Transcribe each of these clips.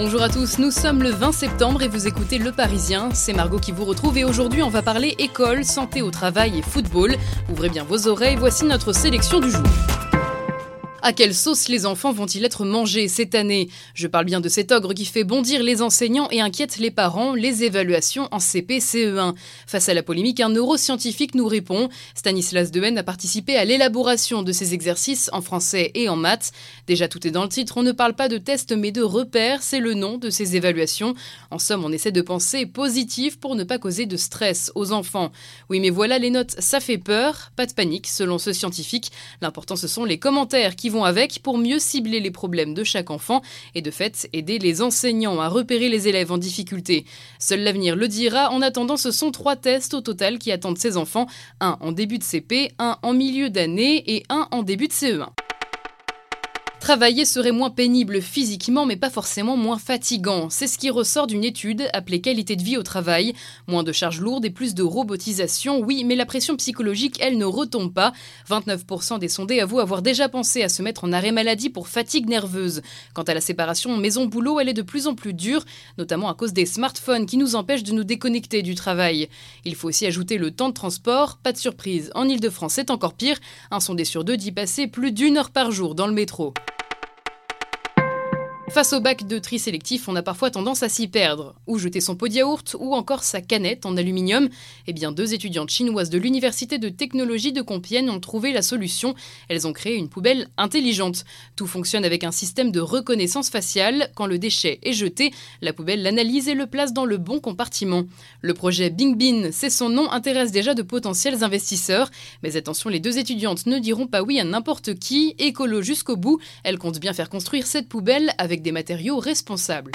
Bonjour à tous, nous sommes le 20 septembre et vous écoutez Le Parisien. C'est Margot qui vous retrouve et aujourd'hui on va parler école, santé au travail et football. Ouvrez bien vos oreilles, voici notre sélection du jour. À quelle sauce les enfants vont-ils être mangés cette année? Je parle bien de cet ogre qui fait bondir les enseignants et inquiète les parents, les évaluations en CP, CE1. Face à la polémique, un neuroscientifique nous répond. Stanislas Dehaene a participé à l'élaboration de ces exercices en français et en maths. Déjà tout est dans le titre, on ne parle pas de tests mais de repères, c'est le nom de ces évaluations. En somme, on essaie de penser positif pour ne pas causer de stress aux enfants. Oui mais voilà les notes, ça fait peur, pas de panique selon ce scientifique. L'important ce sont les commentaires qui vont avec pour mieux cibler les problèmes de chaque enfant et de fait aider les enseignants à repérer les élèves en difficulté. Seul l'avenir le dira. En attendant, ce sont trois tests au total qui attendent ces enfants. Un en début de CP, un en milieu d'année et un en début de CE1. Travailler serait moins pénible physiquement, mais pas forcément moins fatigant. C'est ce qui ressort d'une étude appelée Qualité de vie au travail. Moins de charges lourdes et plus de robotisation, oui, mais la pression psychologique, elle, ne retombe pas. 29% des sondés avouent avoir déjà pensé à se mettre en arrêt maladie pour fatigue nerveuse. Quant à la séparation maison-boulot, elle est de plus en plus dure, notamment à cause des smartphones qui nous empêchent de nous déconnecter du travail. Il faut aussi ajouter le temps de transport. Pas de surprise, en Ile-de-France, c'est encore pire. Un sondé sur deux dit passer plus d'une heure par jour dans le métro. Face au bac de tri sélectif, on a parfois tendance à s'y perdre, ou jeter son pot de yaourt, ou encore sa canette en aluminium. Eh bien, deux étudiantes chinoises de l'Université de technologie de Compiègne ont trouvé la solution. Elles ont créé une poubelle intelligente. Tout fonctionne avec un système de reconnaissance faciale. Quand le déchet est jeté, la poubelle l'analyse et le place dans le bon compartiment. Le projet Bing Bin, c'est son nom, intéresse déjà de potentiels investisseurs. Mais attention, les deux étudiantes ne diront pas oui à n'importe qui. Écolo jusqu'au bout, elles comptent bien faire construire cette poubelle avec des matériaux responsables.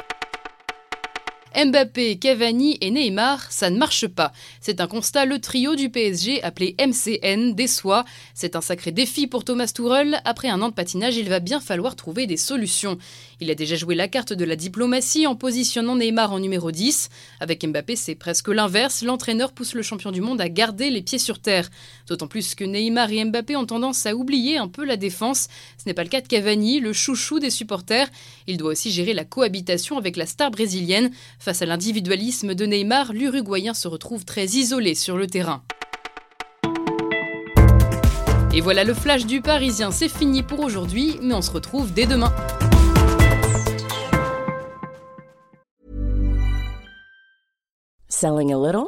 Mbappé, Cavani et Neymar, ça ne marche pas. C'est un constat, le trio du PSG appelé MCN déçoit. C'est un sacré défi pour Thomas Tuchel. Après un an de patinage, il va bien falloir trouver des solutions. Il a déjà joué la carte de la diplomatie en positionnant Neymar en numéro 10. Avec Mbappé, c'est presque l'inverse. L'entraîneur pousse le champion du monde à garder les pieds sur terre. D'autant plus que Neymar et Mbappé ont tendance à oublier un peu la défense. Ce n'est pas le cas de Cavani, le chouchou des supporters. Il doit aussi gérer la cohabitation avec la star brésilienne. Face à l'individualisme de Neymar, l'Uruguayen se retrouve très isolé sur le terrain. Et voilà le flash du Parisien, c'est fini pour aujourd'hui, mais on se retrouve dès demain. Selling a little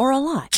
or a lot?